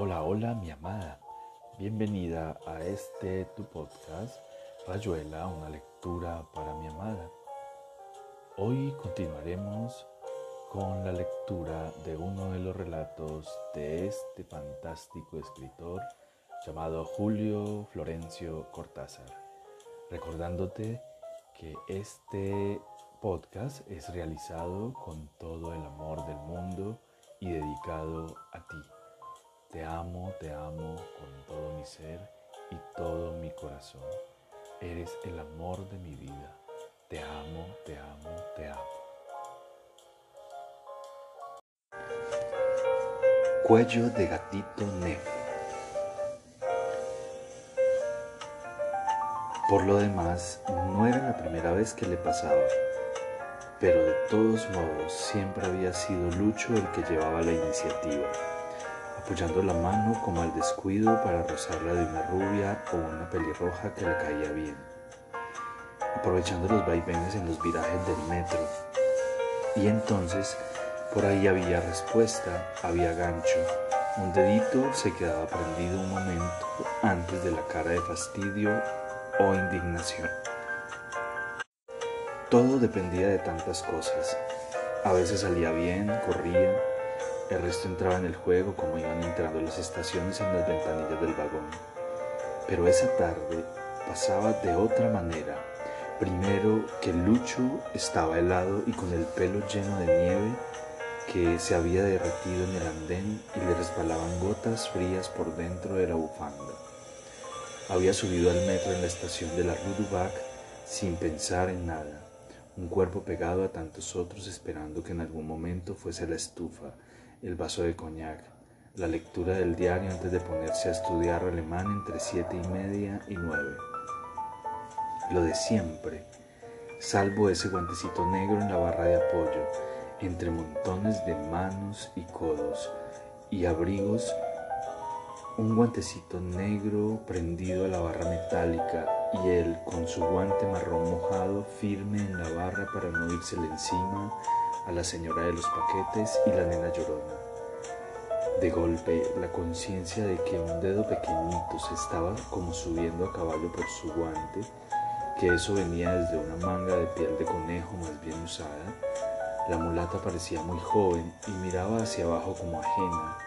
Hola, hola mi amada. Bienvenida a este tu podcast, Rayuela, una lectura para mi amada. Hoy continuaremos con la lectura de uno de los relatos de este fantástico escritor llamado Julio Florencio Cortázar. Recordándote que este podcast es realizado con todo el amor del mundo y dedicado a ti. Te amo, te amo con todo mi ser y todo mi corazón. Eres el amor de mi vida. Te amo, te amo, te amo. Cuello de gatito negro. Por lo demás, no era la primera vez que le pasaba, pero de todos modos siempre había sido Lucho el que llevaba la iniciativa apoyando la mano como al descuido para rozarla de una rubia o una pelirroja que le caía bien, aprovechando los vaivenes en los virajes del metro. Y entonces, por ahí había respuesta, había gancho, un dedito se quedaba prendido un momento antes de la cara de fastidio o indignación. Todo dependía de tantas cosas. A veces salía bien, corría, el resto entraba en el juego como iban entrando las estaciones en las ventanillas del vagón. Pero esa tarde pasaba de otra manera. Primero que Lucho estaba helado y con el pelo lleno de nieve que se había derretido en el andén y le resbalaban gotas frías por dentro de la bufanda. Había subido al metro en la estación de la Rue sin pensar en nada, un cuerpo pegado a tantos otros esperando que en algún momento fuese la estufa el vaso de coñac, la lectura del diario antes de ponerse a estudiar alemán entre siete y media y nueve. Lo de siempre, salvo ese guantecito negro en la barra de apoyo, entre montones de manos y codos y abrigos, un guantecito negro prendido a la barra metálica y él con su guante marrón mojado firme en la barra para no irsele encima a la señora de los paquetes y la nena llorona. De golpe, la conciencia de que un dedo pequeñito se estaba como subiendo a caballo por su guante, que eso venía desde una manga de piel de conejo más bien usada, la mulata parecía muy joven y miraba hacia abajo como ajena,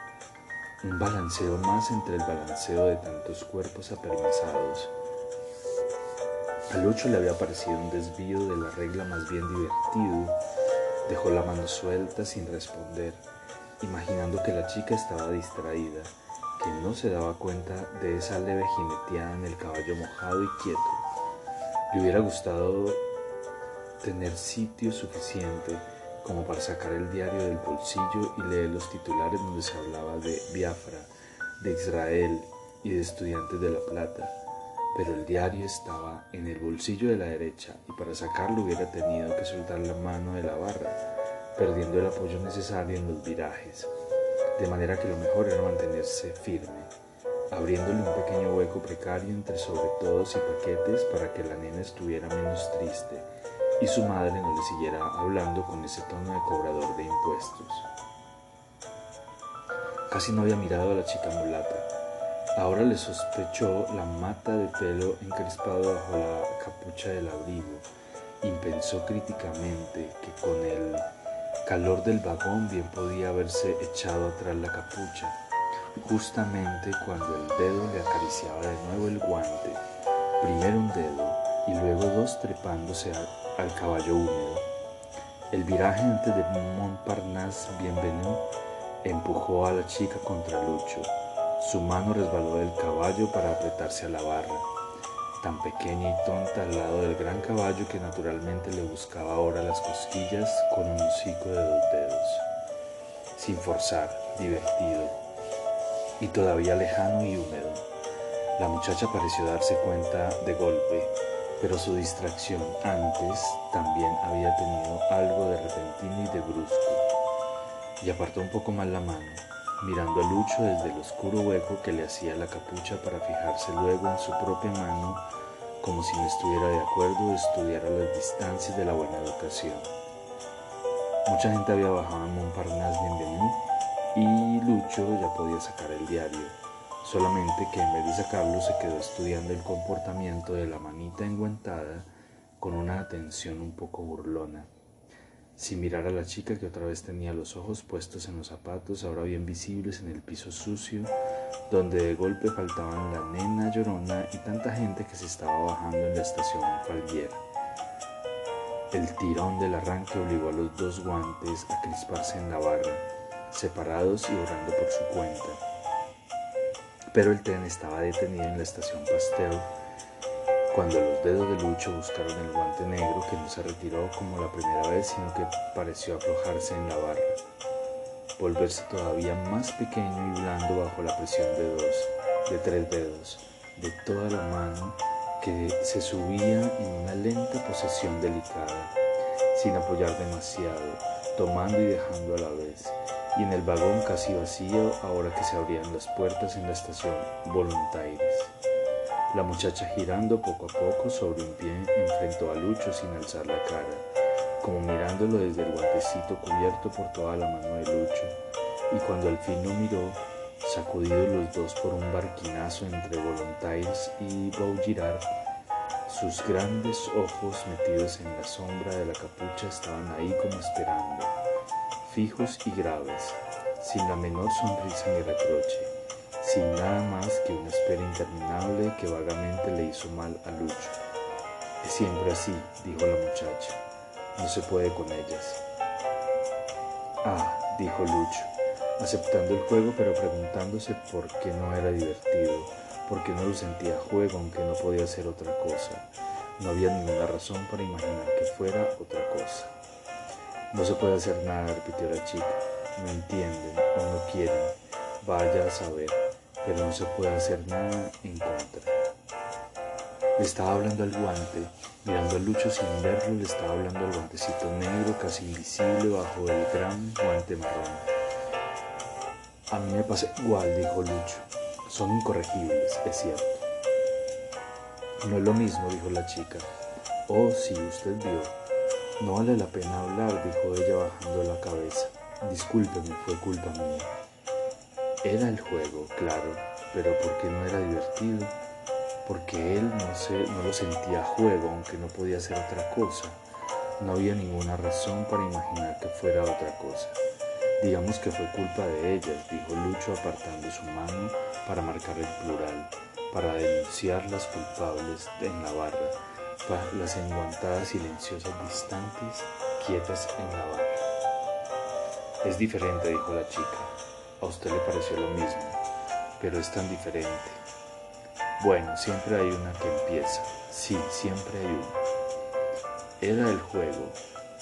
un balanceo más entre el balanceo de tantos cuerpos apermesados. A Lucho le había parecido un desvío de la regla más bien divertido, Dejó la mano suelta sin responder, imaginando que la chica estaba distraída, que no se daba cuenta de esa leve jineteada en el caballo mojado y quieto. Le hubiera gustado tener sitio suficiente como para sacar el diario del bolsillo y leer los titulares donde se hablaba de Biafra, de Israel y de estudiantes de La Plata pero el diario estaba en el bolsillo de la derecha y para sacarlo hubiera tenido que soltar la mano de la barra, perdiendo el apoyo necesario en los virajes, de manera que lo mejor era mantenerse firme, abriéndole un pequeño hueco precario entre sobre todos y paquetes para que la nena estuviera menos triste y su madre no le siguiera hablando con ese tono de cobrador de impuestos. Casi no había mirado a la chica mulata Ahora le sospechó la mata de pelo encrespado bajo la capucha del abrigo y pensó críticamente que con el calor del vagón bien podía haberse echado atrás la capucha, justamente cuando el dedo le acariciaba de nuevo el guante, primero un dedo y luego dos trepándose al, caballo húmedo. El viraje antes de Montparnasse Bienvenu empujó a la chica contra Lucho su mano resbaló del caballo para apretarse a la barra, tan pequeña y tonta al lado del gran caballo que naturalmente le buscaba ahora las cosquillas con un hocico de dos dedos. Sin forzar, divertido, y todavía lejano y húmedo. La muchacha pareció darse cuenta de golpe, pero su distracción antes también había tenido algo de repentino y de brusco, y apartó un poco más la mano mirando a Lucho desde el oscuro hueco que le hacía la capucha para fijarse luego en su propia mano, como si no estuviera de acuerdo estudiar a las distancias de la buena educación. Mucha gente había bajado en Montparnasse Bienvenu y Lucho ya podía sacar el diario, solamente que en vez de sacarlo se quedó estudiando el comportamiento de la manita enguantada con una atención un poco burlona, sin mirar a la chica que otra vez tenía los ojos puestos en los zapatos, ahora bien visibles en el piso sucio, donde de golpe faltaban la nena llorona y tanta gente que se estaba bajando en la estación Falviera. El tirón del arranque obligó a los dos guantes a crisparse en la barra, separados y orando por su cuenta. Pero el tren estaba detenido en la estación Pastel cuando los dedos de Lucho buscaron el guante negro que no se retiró como la primera vez, sino que pareció aflojarse en la barra, volverse todavía más pequeño y blando bajo la presión de dos, de tres dedos, de toda la mano que se subía en una lenta posesión delicada, sin apoyar demasiado, tomando y dejando a la vez, y en el vagón casi vacío ahora que se abrían las puertas en la estación Voluntaires. La muchacha girando poco a poco sobre un pie enfrentó a Lucho sin alzar la cara, como mirándolo desde el guantecito cubierto por toda la mano de Lucho, y cuando al fin lo miró, sacudidos los dos por un barquinazo entre Volontaires y Vaugirard, sus grandes ojos metidos en la sombra de la capucha estaban ahí como esperando, fijos y graves, sin la menor sonrisa ni reproche sin nada más que una espera interminable que vagamente le hizo mal a Lucho. Es siempre así, dijo la muchacha. No se puede con ellas. Ah, dijo Lucho, aceptando el juego pero preguntándose por qué no era divertido, por qué no lo sentía juego aunque no podía hacer otra cosa. No había ninguna razón para imaginar que fuera otra cosa. No se puede hacer nada, repitió la chica. No entienden o no quieren. Vaya a saber pero no se puede hacer nada en contra. Le estaba hablando al guante, mirando a Lucho sin verlo, le estaba hablando al guantecito negro, casi invisible, bajo el gran guante marrón. A mí me pasa igual, dijo Lucho. Son incorregibles, es cierto. No es lo mismo, dijo la chica. Oh, sí, usted vio. No vale la pena hablar, dijo ella bajando la cabeza. Discúlpeme, fue culpa mía. Era el juego, claro, pero porque no era divertido, porque él no, se, no lo sentía juego, aunque no podía hacer otra cosa. No había ninguna razón para imaginar que fuera otra cosa. Digamos que fue culpa de ellas, dijo Lucho apartando su mano para marcar el plural, para denunciar las culpables en la barra, las enguantadas silenciosas distantes, quietas en la barra. Es diferente, dijo la chica. A usted le pareció lo mismo, pero es tan diferente. Bueno, siempre hay una que empieza. Sí, siempre hay una. Era el juego.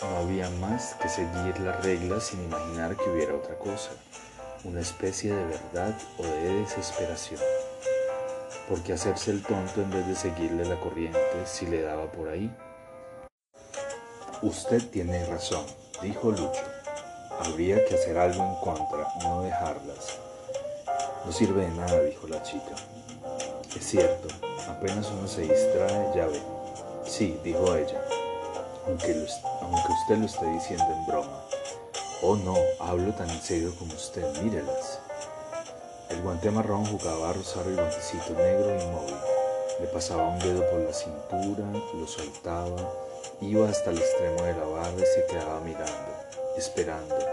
No había más que seguir las reglas sin imaginar que hubiera otra cosa, una especie de verdad o de desesperación. Porque hacerse el tonto en vez de seguirle la corriente si le daba por ahí? Usted tiene razón, dijo Lucho. Habría que hacer algo en contra, no dejarlas. No sirve de nada, dijo la chica. Es cierto, apenas uno se distrae, ya ve. Sí, dijo ella, aunque, aunque usted lo esté diciendo en broma. Oh no, hablo tan en serio como usted, mírelas. El guante marrón jugaba a rozar el guantecito negro inmóvil. Le pasaba un dedo por la cintura, lo soltaba, iba hasta el extremo de la barra y se quedaba mirando esperando.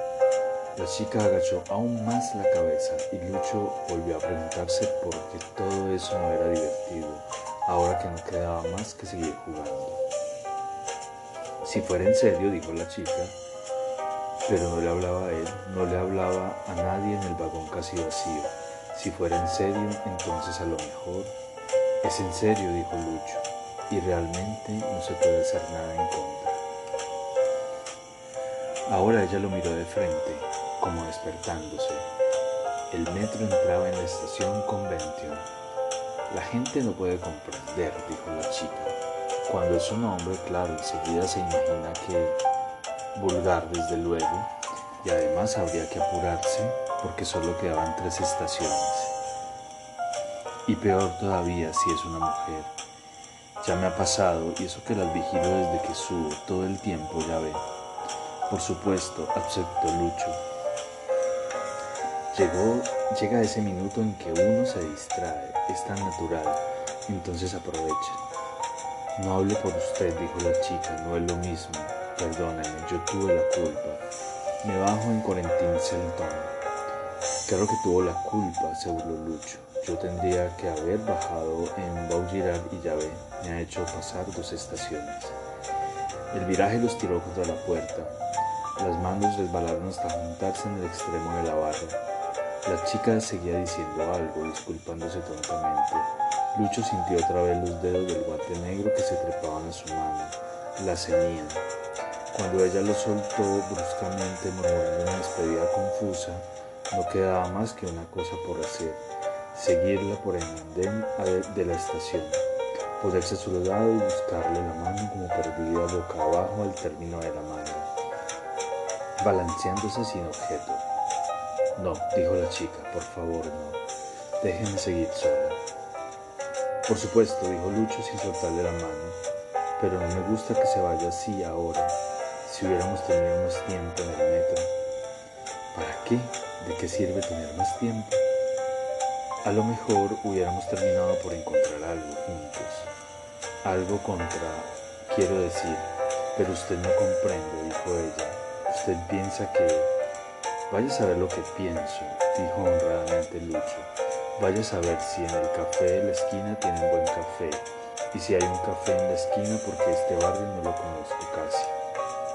La chica agachó aún más la cabeza y Lucho volvió a preguntarse por qué todo eso no era divertido, ahora que no quedaba más que seguir jugando. Si fuera en serio, dijo la chica, pero no le hablaba a él, no le hablaba a nadie en el vagón casi vacío. Si fuera en serio, entonces a lo mejor. Es en serio, dijo Lucho, y realmente no se puede hacer nada en contra. Ahora ella lo miró de frente, como despertándose. El metro entraba en la estación Convention. La gente no puede comprender, dijo la chica. Cuando es un hombre, claro, enseguida se imagina que vulgar, desde luego, y además habría que apurarse porque solo quedaban tres estaciones. Y peor todavía si es una mujer. Ya me ha pasado, y eso que las vigilo desde que subo todo el tiempo, ya ve. Por supuesto, aceptó Lucho. Llegó, llega ese minuto en que uno se distrae, es tan natural, entonces aprovecha. No hable por usted, dijo la chica, no es lo mismo. Perdóneme, yo tuve la culpa. Me bajo en Corentín Celentón. Claro que tuvo la culpa, se burló Lucho. Yo tendría que haber bajado en Baugiral y ya ve, me ha hecho pasar dos estaciones. El viraje los tiró contra la puerta. Las manos resbalaron hasta juntarse en el extremo de la barra. La chica seguía diciendo algo, disculpándose tontamente. Lucho sintió otra vez los dedos del guante negro que se trepaban a su mano. La ceñían. Cuando ella lo soltó bruscamente, murmurando una despedida confusa, no quedaba más que una cosa por hacer, seguirla por el andén de la estación, ponerse a su lado y buscarle la mano como perdida boca abajo al término de la mano, balanceándose sin objeto. No, dijo la chica, por favor, no. Déjenme seguir sola. Por supuesto, dijo Lucho sin soltarle la mano, pero no me gusta que se vaya así ahora, si hubiéramos tenido más tiempo en el metro. ¿Para qué? ¿De qué sirve tener más tiempo? A lo mejor hubiéramos terminado por encontrar algo juntos. Algo contra, quiero decir, pero usted no comprende, dijo ella. Usted piensa que Vaya a saber lo que pienso, dijo honradamente Lucho. Vaya a saber si en el café de la esquina tienen buen café y si hay un café en la esquina porque este barrio no lo conozco casi.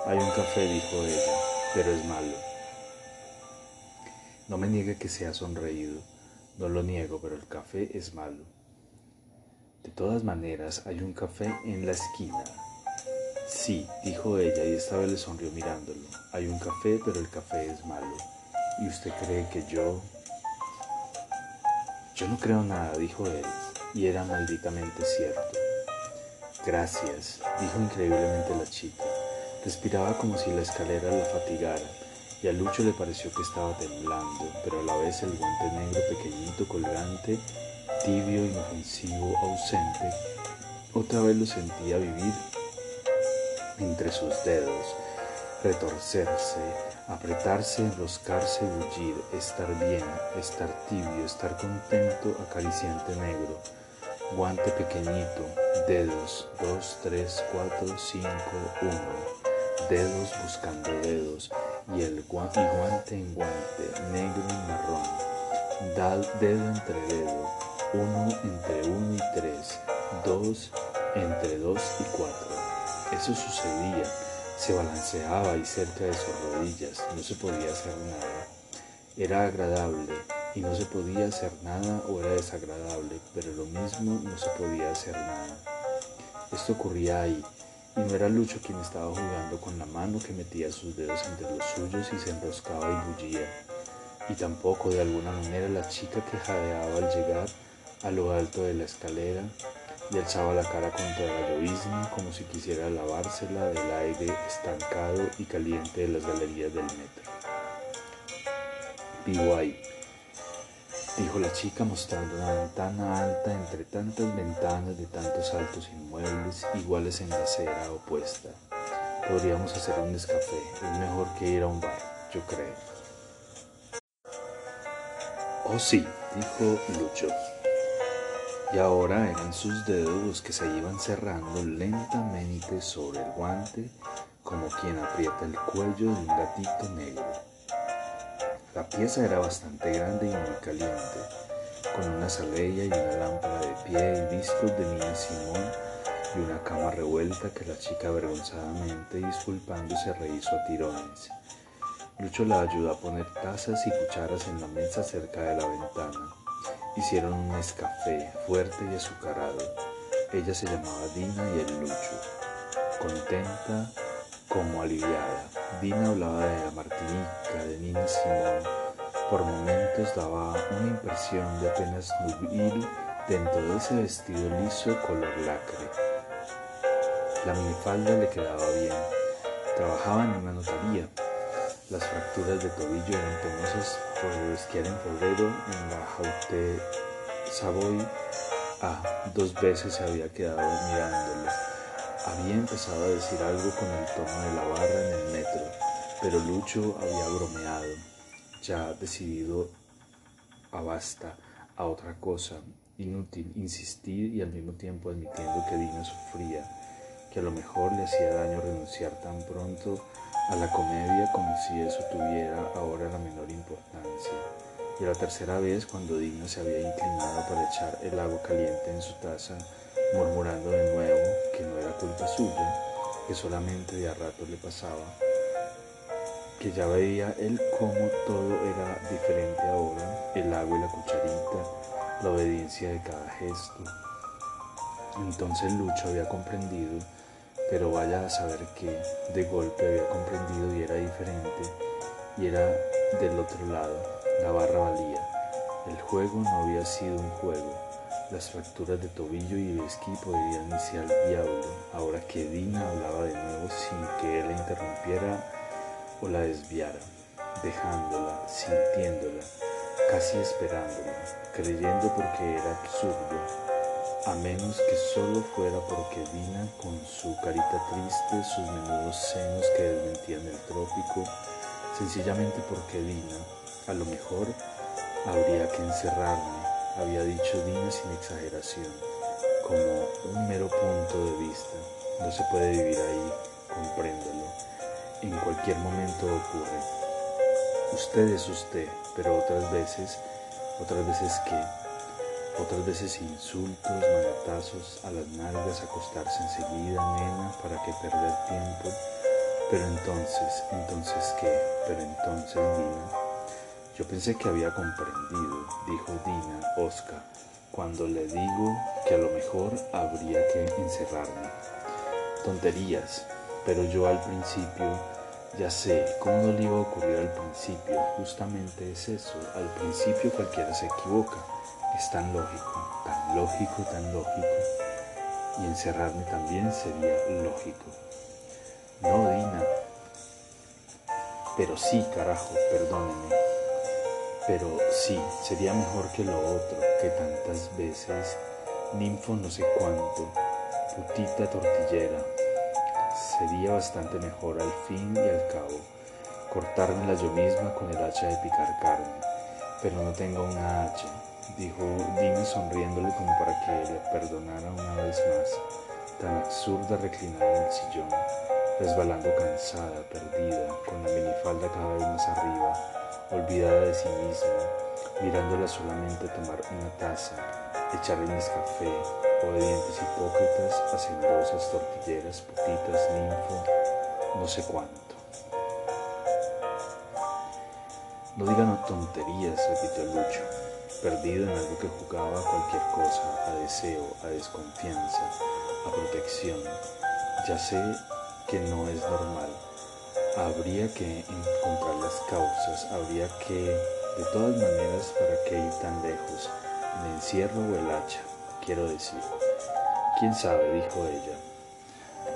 Hay un café, dijo ella, pero es malo. No me niegue que sea sonreído, no lo niego, pero el café es malo. De todas maneras, hay un café en la esquina, Sí, dijo ella y esta vez le sonrió mirándolo. Hay un café, pero el café es malo. ¿Y usted cree que yo... Yo no creo nada, dijo él, y era malditamente cierto. Gracias, dijo increíblemente la chica. Respiraba como si la escalera la fatigara, y a Lucho le pareció que estaba temblando, pero a la vez el guante negro pequeñito colgante, tibio, inofensivo, ausente, otra vez lo sentía vivir entre sus dedos, retorcerse, apretarse, enroscarse, bullir, estar bien, estar tibio, estar contento, acariciante negro, guante pequeñito, dedos, dos, tres, cuatro, cinco, uno, dedos buscando dedos, y el guante, en guante, negro y marrón, dedo entre dedo, uno entre uno y tres, dos entre dos y cuatro. Eso sucedía, se balanceaba y cerca de sus rodillas. No se podía hacer nada. Era agradable. Y no se podía hacer nada o era desagradable, pero lo mismo no se podía hacer nada. Esto ocurría ahí, y no era Lucho quien estaba jugando con la mano que metía sus dedos entre los suyos y se enroscaba y bullía, y tampoco de alguna manera la chica que jadeaba al llegar a lo alto de la escalera y alzaba la cara contra la llovizna como si quisiera lavársela del aire estancado y caliente de las galerías del metro. Vivo ahí, dijo la chica mostrando una ventana alta entre tantas ventanas de tantos altos inmuebles iguales en la acera opuesta. Podríamos hacer un descafé, es mejor que ir a un bar, yo creo. Oh sí, dijo Lucho y ahora eran sus dedos los que se iban cerrando lentamente sobre el guante como quien aprieta el cuello de un gatito negro. La pieza era bastante grande y muy caliente, con una salella y una lámpara de pie y discos de Nina Simón y una cama revuelta que la chica avergonzadamente disculpándose rehizo a tirones. Lucho la ayudó a poner tazas y cucharas en la mesa cerca de la ventana. Hicieron un escafé fuerte y azucarado. Ella se llamaba Dina y el Lucho. Contenta como aliviada. Dina hablaba de la Martinica, de Nina Simón. Por momentos daba una impresión de apenas nubil dentro de ese vestido liso color lacre. La minifalda le quedaba bien. Trabajaba en una notaría las fracturas de tobillo eran penosas por esquiar en febrero en la Jaute Savoy. Ah, dos veces se había quedado mirándolo. Había empezado a decir algo con el tono de la barra en el metro, pero Lucho había bromeado, ya decidido basta a otra cosa, inútil insistir y al mismo tiempo admitiendo que Dina sufría, que a lo mejor le hacía daño renunciar tan pronto a la comedia como si eso tuviera ahora la menor importancia. Y la tercera vez, cuando Dina se había inclinado para echar el agua caliente en su taza, murmurando de nuevo que no era culpa suya, que solamente de a rato le pasaba, que ya veía él cómo todo era diferente ahora, el agua y la cucharita, la obediencia de cada gesto. Entonces Lucho había comprendido, pero vaya a saber que de golpe había comprendido y era diferente, y era del otro lado, la barra valía. El juego no había sido un juego. Las fracturas de tobillo y de esquí podrían irse al diablo, ahora que Dina hablaba de nuevo sin que él la interrumpiera o la desviara, dejándola, sintiéndola, casi esperándola, creyendo porque era absurdo, a menos que solo fuera porque Dina, con su carita triste, sus menudos senos que desmentían el trópico, sencillamente porque Dina, a lo mejor, habría que encerrarme, había dicho Dina sin exageración, como un mero punto de vista. No se puede vivir ahí, compréndalo. En cualquier momento ocurre. Usted es usted, pero otras veces, otras veces qué, otras veces insultos, manotazos a las nalgas, acostarse enseguida, nena, para que perder tiempo. Pero entonces, entonces qué, pero entonces Dina. Yo pensé que había comprendido, dijo Dina, Oscar, cuando le digo que a lo mejor habría que encerrarme. Tonterías, pero yo al principio ya sé cómo no le iba a ocurrir al principio, justamente es eso, al principio cualquiera se equivoca, es tan lógico, tan lógico, tan lógico, y encerrarme también sería lógico. No, Dina, pero sí, carajo, perdóneme, pero sí, sería mejor que lo otro, que tantas veces, ninfo no sé cuánto, putita tortillera, sería bastante mejor al fin y al cabo cortármela yo misma con el hacha de picar carne, pero no tengo una hacha, dijo Dina sonriéndole como para que le perdonara una vez más, tan absurda reclinada en el sillón, resbalando cansada, perdida, con la minifalda cada vez más arriba, olvidada de sí misma, mirándola solamente tomar una taza, echarle un café, obedientes hipócritas, hacendosas, tortilleras, putitas, ninfo, no sé cuánto. No digan tonterías, repitió Lucho, perdido en algo que jugaba a cualquier cosa, a deseo, a desconfianza, a protección. Ya sé que no es normal. Habría que encontrar las causas, habría que, de todas maneras, ¿para qué ir tan lejos? ¿El encierro o el hacha? quiero decir. ¿Quién sabe? dijo ella.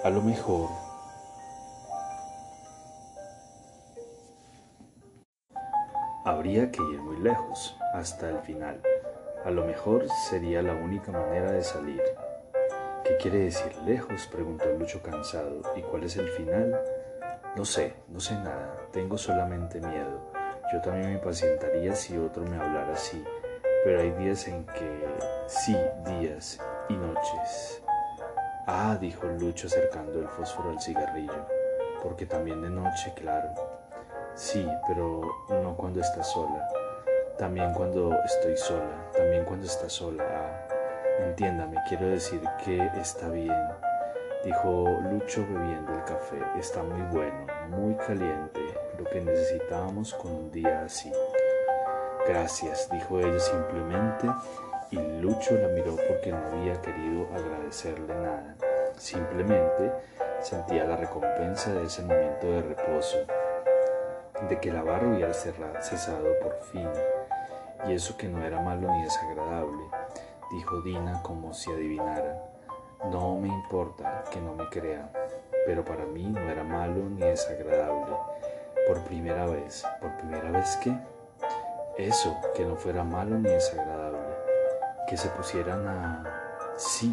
A lo mejor habría que ir muy lejos, hasta el final. A lo mejor sería la única manera de salir. ¿Qué quiere decir lejos? preguntó Lucho cansado. ¿Y cuál es el final? No sé, no sé nada, tengo solamente miedo. Yo también me impacientaría si otro me hablara así, pero hay días en que sí, días y noches. Ah, dijo Lucho acercando el fósforo al cigarrillo, porque también de noche, claro. Sí, pero no cuando estás sola. También cuando estoy sola, también cuando estás sola. Ah, entiéndame, quiero decir que está bien, dijo Lucho bebiendo el café. Está muy bueno, muy caliente, lo que necesitábamos con un día así. Gracias, dijo ella simplemente, y Lucho la miró porque no había querido agradecerle nada. Simplemente sentía la recompensa de ese momento de reposo, de que la barra hubiera cesado por fin, y eso que no era malo ni desagradable, dijo Dina como si adivinara. No me importa que no me crea, pero para mí no era malo ni desagradable. Por primera vez, ¿por primera vez qué? Eso, que no fuera malo ni desagradable, que se pusieran a sí,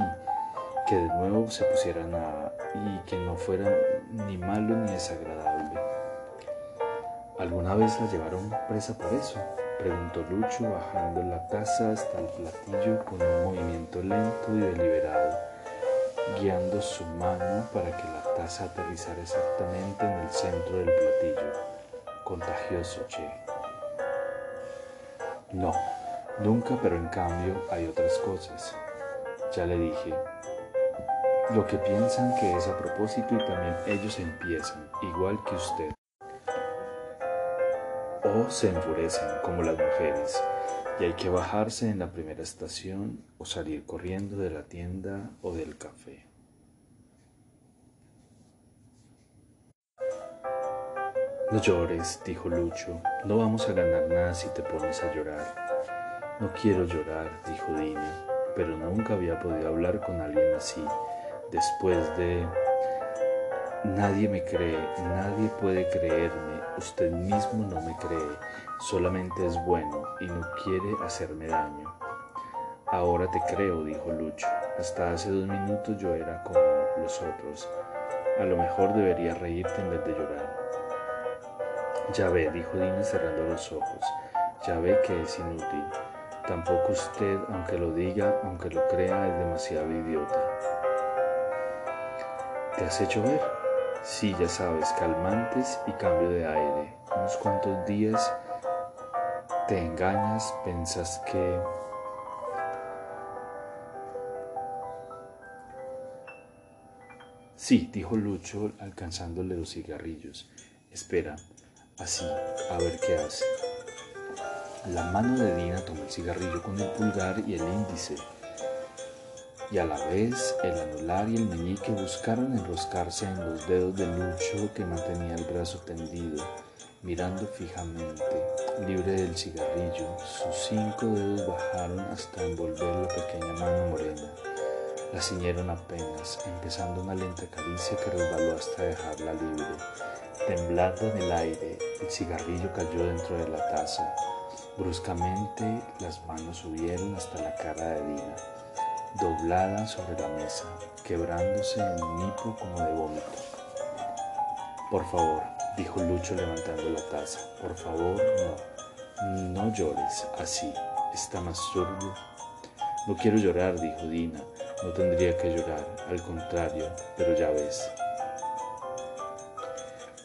que de nuevo se pusieran a y que no fuera ni malo ni desagradable. ¿Alguna vez la llevaron presa por eso? preguntó Lucho, bajando la taza hasta el platillo con un movimiento lento y deliberado, guiando su mano para que la taza aterrizara exactamente en el centro del platillo. Contagioso, che. No, nunca, pero en cambio hay otras cosas. Ya le dije, lo que piensan que es a propósito y también ellos empiezan, igual que usted. O se enfurecen como las mujeres y hay que bajarse en la primera estación o salir corriendo de la tienda o del café. No llores, dijo Lucho, no vamos a ganar nada si te pones a llorar. No quiero llorar, dijo Dina, pero nunca había podido hablar con alguien así después de nadie me cree, nadie puede creerme, usted mismo no me cree, solamente es bueno y no quiere hacerme daño. Ahora te creo, dijo Lucho, hasta hace dos minutos yo era como los otros, a lo mejor debería reírte en vez de llorar. Ya ve, dijo Dina cerrando los ojos, ya ve que es inútil. Tampoco usted, aunque lo diga, aunque lo crea, es demasiado idiota. ¿Te has hecho ver? Sí, ya sabes, calmantes y cambio de aire. Unos cuantos días te engañas, pensas que... Sí, dijo Lucho alcanzándole los cigarrillos. Espera, así, a ver qué hace. La mano de Dina tomó el cigarrillo con el pulgar y el índice y a la vez el anular y el meñique buscaron enroscarse en los dedos de Lucho que mantenía el brazo tendido, mirando fijamente, libre del cigarrillo. Sus cinco dedos bajaron hasta envolver la pequeña mano morena. La ciñeron apenas, empezando una lenta caricia que resbaló hasta dejarla libre. Temblando en el aire, el cigarrillo cayó dentro de la taza. Bruscamente las manos subieron hasta la cara de Dina doblada sobre la mesa, quebrándose en un hipo como de vómito. Por favor, dijo Lucho levantando la taza, por favor, no, no llores así, está más turbio. No quiero llorar, dijo Dina, no tendría que llorar, al contrario, pero ya ves.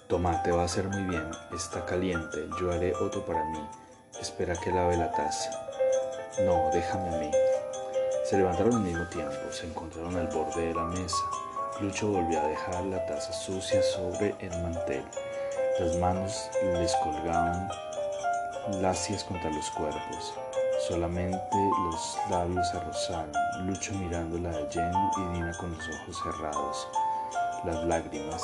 Toma, te va a hacer muy bien, está caliente, yo haré otro para mí. Espera que lave la taza. No, déjame a mí. Se levantaron al mismo tiempo, se encontraron al borde de la mesa. Lucho volvió a dejar la taza sucia sobre el mantel. Las manos les colgaban lacias contra los cuerpos. Solamente los labios se rozaron, Lucho mirándola de lleno y Dina con los ojos cerrados. Las lágrimas.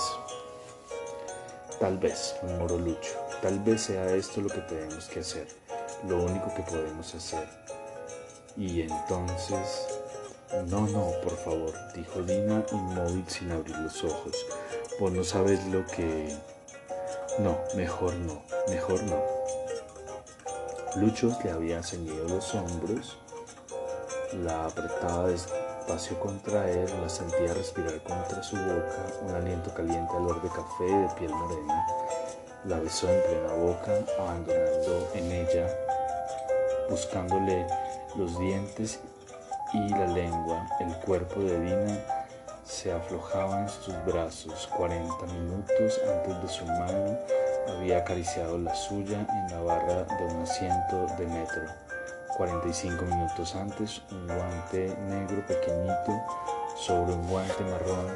Tal vez, murmuró Lucho, tal vez sea esto lo que tenemos que hacer, lo único que podemos hacer. Y entonces... No, no, por favor, dijo Dina inmóvil sin abrir los ojos. Vos no sabes lo que... No, mejor no, mejor no. Luchos le había ceñido los hombros, la apretaba despacio contra él, la sentía respirar contra su boca, un aliento caliente olor de café de piel morena. La besó en plena boca, abandonando en ella, buscándole los dientes y la lengua, el cuerpo de Dina se aflojaba en sus brazos. 40 minutos antes de su mano había acariciado la suya en la barra de un asiento de metro. 45 minutos antes, un guante negro pequeñito sobre un guante marrón.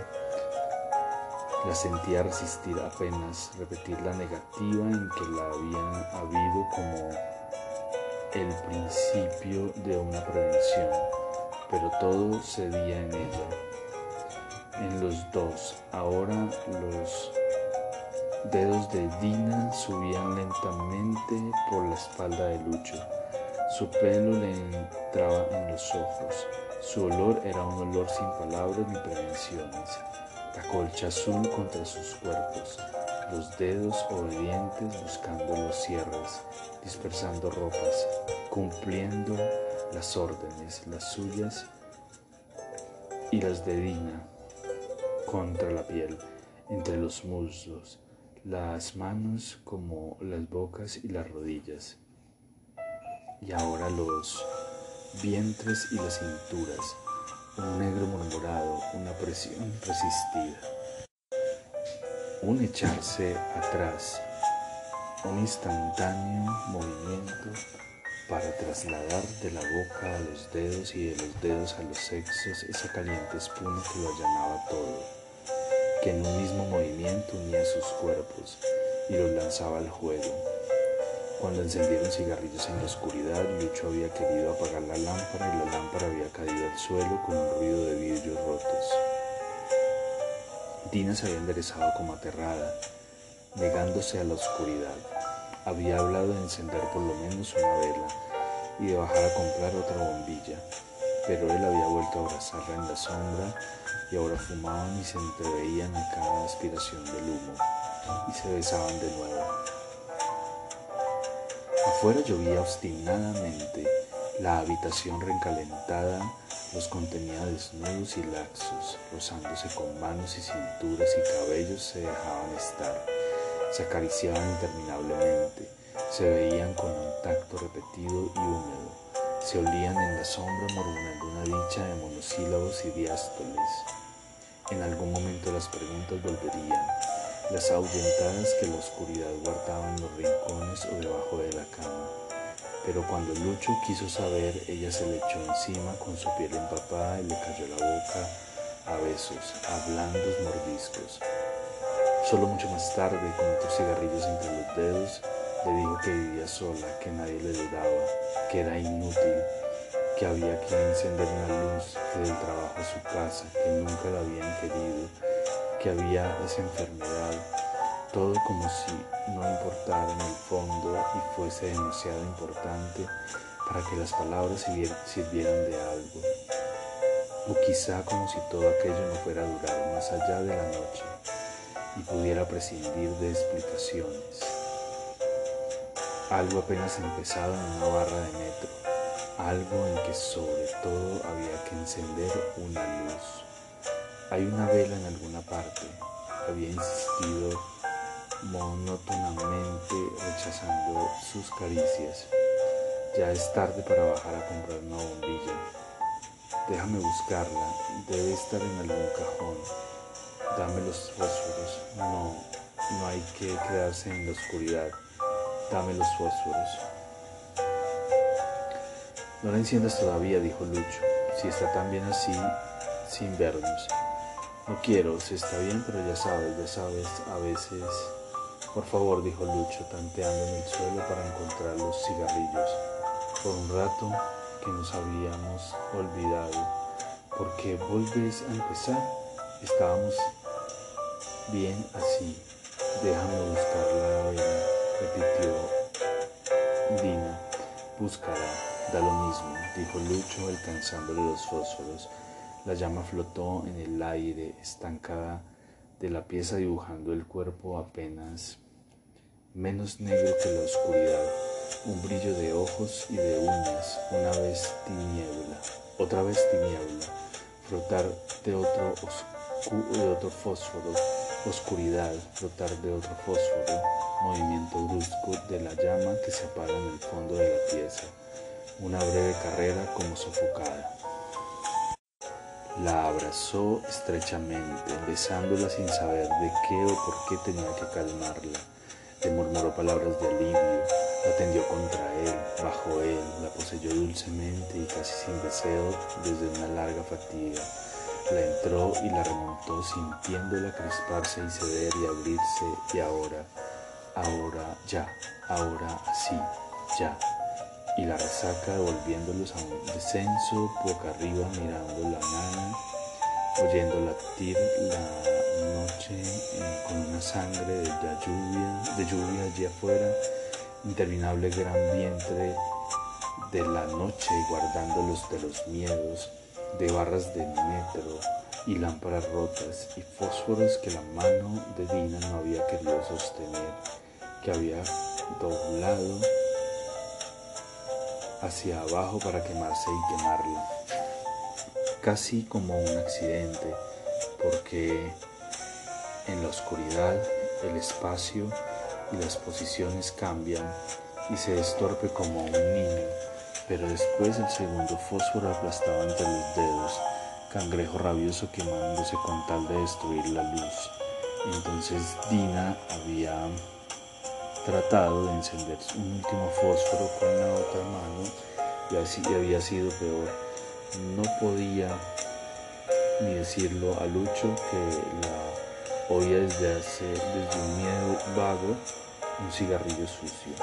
La sentía resistir apenas, repetir la negativa en que la había habido como el principio de una prevención, pero todo cedía en ella, en los dos. Ahora los dedos de Dina subían lentamente por la espalda de Lucho. Su pelo le entraba en los ojos. Su olor era un olor sin palabras ni prevenciones. La colcha azul contra sus cuerpos los dedos obedientes buscando los cierres, dispersando ropas, cumpliendo las órdenes, las suyas y las de Dina, contra la piel, entre los muslos, las manos como las bocas y las rodillas. y ahora los vientres y las cinturas, un negro murmurado, una presión resistida, un echarse atrás, un instantáneo movimiento para trasladar de la boca a los dedos y de los dedos a los sexos esa caliente espuma que lo allanaba todo, que en un mismo movimiento unía sus cuerpos y los lanzaba al juego cuando encendieron cigarrillos en la oscuridad, Lucho había querido apagar la lámpara y la lámpara había caído al suelo con un ruido de vidrios rotos. Dina se había enderezado como aterrada, negándose a la oscuridad. Había hablado de encender por lo menos una vela y de bajar a comprar otra bombilla, pero él había vuelto a abrazarla en la sombra y ahora fumaban y se entreveían a cada aspiración del humo y se besaban de nuevo. Afuera llovía obstinadamente, la habitación reencalentada los contenía desnudos y laxos, rozándose con manos y cinturas y cabellos se dejaban estar, se acariciaban interminablemente, se veían con un tacto repetido y húmedo, se olían en la sombra murmurando una dicha de monosílabos y diástoles. En algún momento las preguntas volverían, las ahuyentadas que la oscuridad guardaba en los rincones o debajo de la cama. Pero cuando Lucho quiso saber, ella se le echó encima con su piel empapada y le cayó la boca a besos, a blandos mordiscos. Solo mucho más tarde, con otros cigarrillos entre los dedos, le dijo que vivía sola, que nadie le duraba, que era inútil, que había que encender una luz, del trabajo a su casa, que nunca la habían querido, que había esa enfermedad, todo como si no importara en el fondo y fuese demasiado importante para que las palabras sirvieran de algo. O quizá como si todo aquello no fuera a durar más allá de la noche y pudiera prescindir de explicaciones. Algo apenas empezado en una barra de metro, algo en que sobre todo había que encender una luz. Hay una vela en alguna parte, había insistido monótonamente rechazando sus caricias. Ya es tarde para bajar a comprar una bombilla. Déjame buscarla, debe estar en algún cajón. Dame los fósforos. No, no hay que quedarse en la oscuridad. Dame los fósforos. No la enciendas todavía, dijo Lucho. Si está tan bien así, sin vernos. No quiero, si está bien, pero ya sabes, ya sabes, a veces... Por favor, dijo Lucho, tanteando en el suelo para encontrar los cigarrillos. Por un rato que nos habíamos olvidado. ¿Por qué volvéis a empezar? Estábamos bien así. Déjame buscar la vela, repitió Dina. Búscala, da lo mismo, dijo Lucho, alcanzándole los fósforos. La llama flotó en el aire, estancada de la pieza, dibujando el cuerpo apenas menos negro que la oscuridad, un brillo de ojos y de uñas, una vez tiniebla, otra vez tiniebla, flotar de otro, de otro fósforo, oscuridad, flotar de otro fósforo, movimiento brusco de la llama que se apaga en el fondo de la pieza, una breve carrera como sofocada. La abrazó estrechamente, besándola sin saber de qué o por qué tenía que calmarla. Le murmuró palabras de alivio, la tendió contra él, bajo él, la poseyó dulcemente y casi sin deseo desde una larga fatiga. La entró y la remontó sintiéndola crisparse y ceder y abrirse y ahora, ahora, ya, ahora, así, ya y la resaca devolviéndolos a un descenso boca arriba mirando la nada, oyendo latir la noche eh, con una sangre de lluvia, de lluvia allí afuera, interminable gran vientre de la noche guardándolos de los miedos, de barras de metro y lámparas rotas y fósforos que la mano de Dina no había querido sostener, que había doblado hacia abajo para quemarse y quemarla. Casi como un accidente, porque en la oscuridad el espacio y las posiciones cambian y se estorpe como un niño, pero después el segundo fósforo aplastaba entre los dedos, cangrejo rabioso quemándose con tal de destruir la luz. Entonces Dina había tratado de encender un último fósforo con la otra mano y así había sido peor. No podía ni decirlo a Lucho que la oía desde hace desde un miedo vago un cigarrillo sucio.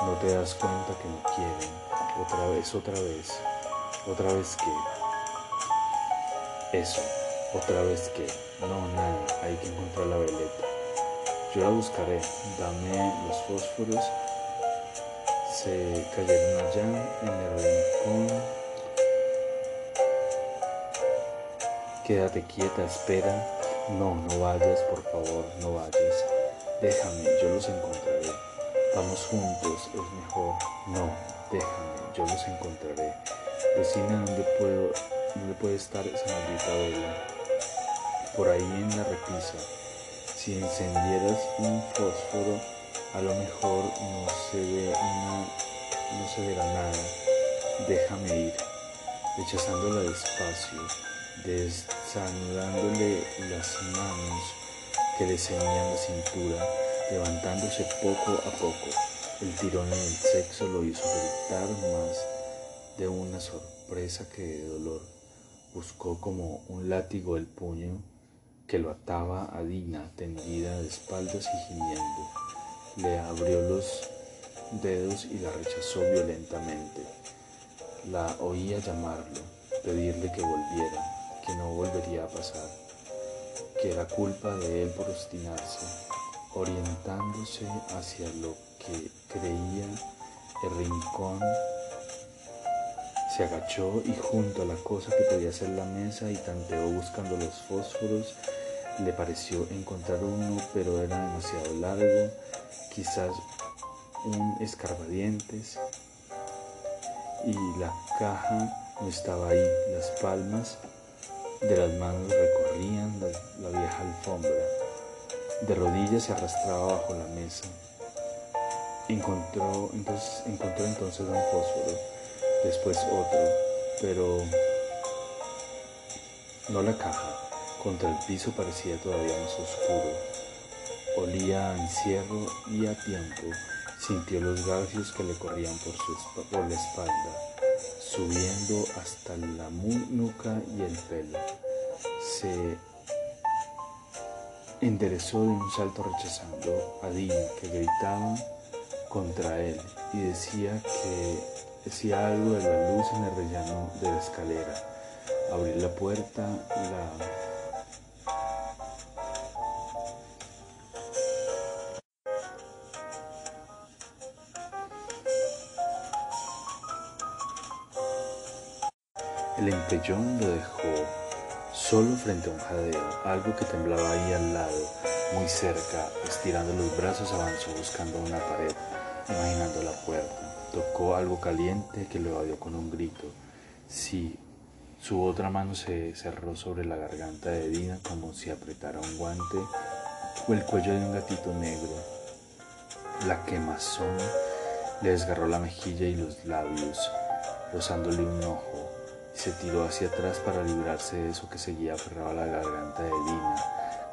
No te das cuenta que me quieren. Otra vez, otra vez. Otra vez que. Eso. Otra vez que. No, nada. Hay que encontrar la veleta. Yo la buscaré. Dame los fósforos. Se cayeron allá en el rincón. Quédate quieta, espera. No, no vayas, por favor, no vayas. Déjame, yo los encontraré. Vamos juntos, es mejor. No, déjame, yo los encontraré. Decime dónde puedo, dónde puede estar esa maldita vela. Por ahí en la repisa. Si encendieras un fósforo, a lo mejor no se ve una, no se verá nada. Déjame ir, rechazándola despacio, desanudándole las manos que le ceñían la cintura levantándose poco a poco. El tirón en el sexo lo hizo gritar más de una sorpresa que de dolor. Buscó como un látigo el puño que lo ataba a Dina tendida de espaldas y gimiendo. Le abrió los dedos y la rechazó violentamente. La oía llamarlo, pedirle que volviera, que no volvería a pasar, que era culpa de él por obstinarse, orientándose hacia lo que creía el rincón, se agachó y junto a la cosa que podía ser la mesa y tanteó buscando los fósforos, le pareció encontrar uno, pero era demasiado largo, quizás un escarbadientes, y la caja no estaba ahí, las palmas de las manos recorrían la, vieja alfombra. De rodillas se arrastraba bajo la mesa. Encontró entonces, encontró entonces un fósforo, después otro, pero no la caja. Contra el piso parecía todavía más oscuro. Olía a encierro y a tiempo. Sintió los garfios que le corrían por, su, por la espalda, subiendo hasta la nuca y el pelo. Se enderezó de un salto rechazando a Dina, que gritaba contra él y decía que decía algo de la luz en el rellano de la escalera. Abrir la puerta, la El empellón lo dejó solo frente a un jadeo, algo que temblaba ahí al lado, muy cerca, estirando los brazos avanzó buscando una pared, imaginando la puerta. Tocó algo caliente que lo evadió con un grito. Sí, su otra mano se cerró sobre la garganta de Dina como si apretara un guante o el cuello de un gatito negro. La quemazón le desgarró la mejilla y los labios, rozándole un ojo se tiró hacia atrás para librarse de eso que seguía aferrado a la garganta de Dina.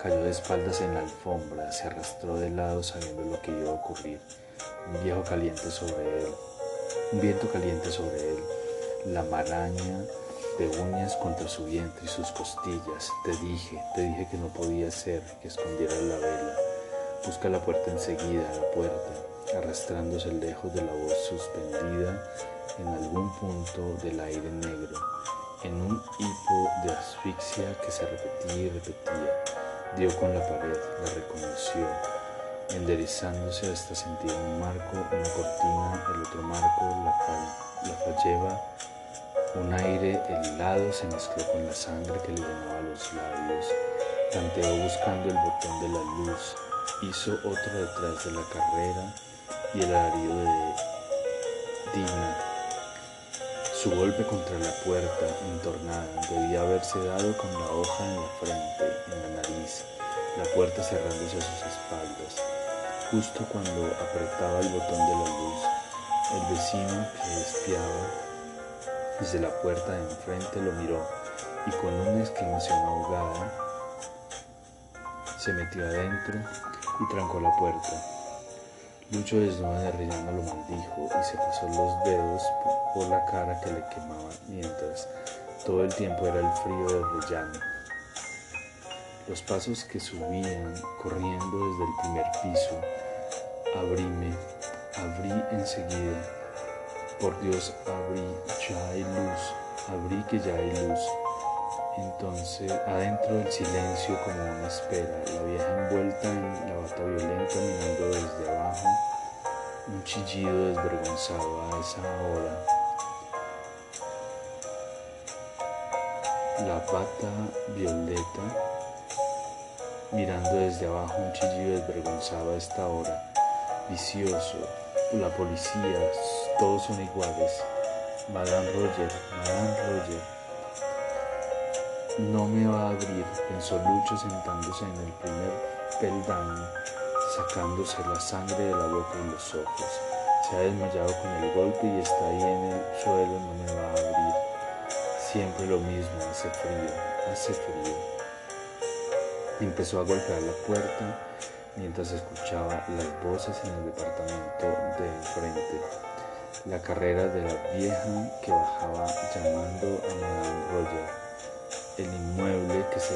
Cayó de espaldas en la alfombra, se arrastró de lado sabiendo lo que iba a ocurrir. Un viejo caliente sobre él, un viento caliente sobre él, la maraña de uñas contra su vientre y sus costillas. Te dije, te dije que no podía ser, que escondiera la vela. Busca la puerta enseguida, la puerta, arrastrándose lejos de la voz suspendida en algún punto del aire negro, en un hipo de asfixia que se repetía y repetía. Dio con la pared, la reconoció, enderezándose hasta sentir un marco, una cortina, el otro marco, la, la falleva. Un aire helado se mezcló con la sangre que le llenaba los labios. Tanteó buscando el botón de la luz. Hizo otro detrás de la carrera y el alarido de Dina su golpe contra la puerta entornada debía haberse dado con la hoja en la frente, en la nariz, la puerta cerrándose a sus espaldas. justo cuando apretaba el botón de la luz. El vecino que espiaba desde la puerta de enfrente lo miró y con una exclamación ahogada se metió adentro y trancó la puerta. Lucho desnudo lo maldijo y se pasó los dedos por la cara que le quemaba mientras todo el tiempo era el frío del rellano. Los pasos que subían corriendo desde el primer piso. Abríme, abrí enseguida. Por Dios, abrí, ya hay luz, abrí que ya hay luz. Entonces, adentro del silencio como una espera, la vieja envuelta en la bata violenta chillido desvergonzado a esa hora. La bata violeta mirando desde abajo, un chillido desvergonzado a esta hora, vicioso, la policía, todos son iguales. Madame Roger, Madame Roger. No me va a abrir, pensó Lucho sentándose en el primer peldaño, sacándose la sangre de la boca y los ojos. Se ha desmayado con el golpe y está ahí en el suelo, no me va a abrir. Siempre lo mismo, hace frío, hace frío. Empezó a golpear la puerta mientras escuchaba las voces en el departamento de enfrente. La carrera de la vieja que bajaba llamando a Madame Roger el inmueble que se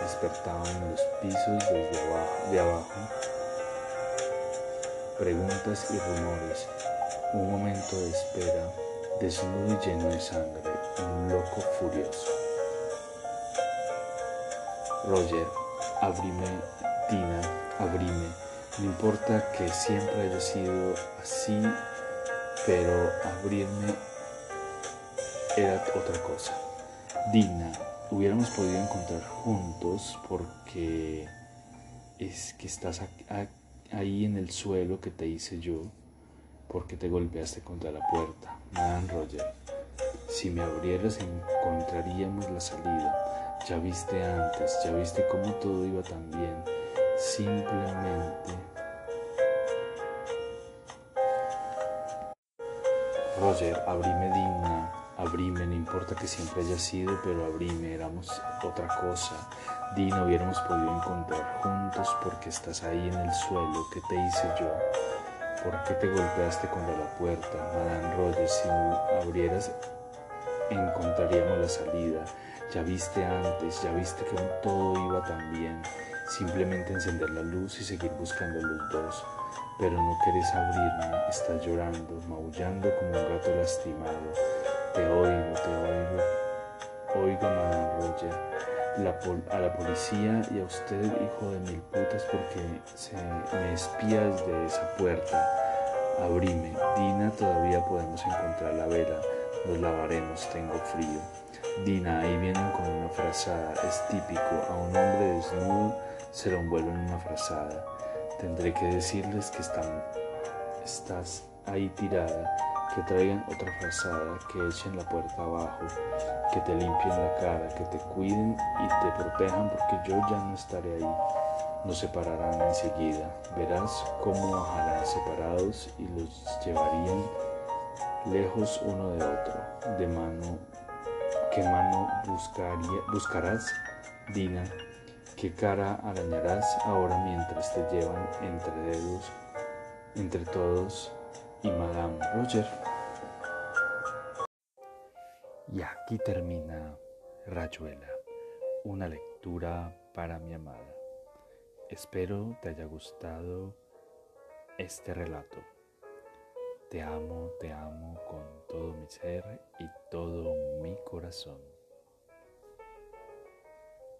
despertaba en los pisos desde de abajo, preguntas y rumores, un momento de espera, desnudo y lleno de sangre, un loco furioso. Roger, abrime, Tina, abrime, no importa que siempre haya sido así, pero abrirme era otra cosa. Dina, hubiéramos podido encontrar juntos porque es que estás ahí en el suelo que te hice yo porque te golpeaste contra la puerta. Man Roger, si me abrieras encontraríamos la salida. Ya viste antes, ya viste cómo todo iba tan bien. Simplemente... Roger, abrime digna Abrime, no importa que siempre haya sido, pero abrime, éramos otra cosa. Di, no hubiéramos podido encontrar juntos porque estás ahí en el suelo. ¿Qué te hice yo? ¿Por qué te golpeaste contra la puerta? Madame Rogers, si abrieras, encontraríamos la salida. Ya viste antes, ya viste que todo iba tan bien. Simplemente encender la luz y seguir buscando los dos. Pero no quieres abrirme, estás llorando, maullando como un gato lastimado. Te oigo, te oigo. Oigo, Madame Roger. a la policía y a usted, hijo de mil putas, porque se me espías de esa puerta. Abrime. Dina, todavía podemos encontrar la vela. Nos lavaremos, tengo frío. Dina, ahí vienen con una frazada. Es típico. A un hombre desnudo se lo envuelve en una frazada. Tendré que decirles que están, estás ahí tirada que traigan otra frazada, que echen la puerta abajo, que te limpien la cara, que te cuiden y te protejan porque yo ya no estaré ahí. Nos separarán enseguida. Verás cómo bajarán separados y los llevarían lejos uno de otro. De mano, ¿qué mano buscarás? Dina, ¿qué cara arañarás ahora mientras te llevan entre dedos, entre todos? Y Madame Roger. Y aquí termina Rayuela, una lectura para mi amada. Espero te haya gustado este relato. Te amo, te amo con todo mi ser y todo mi corazón.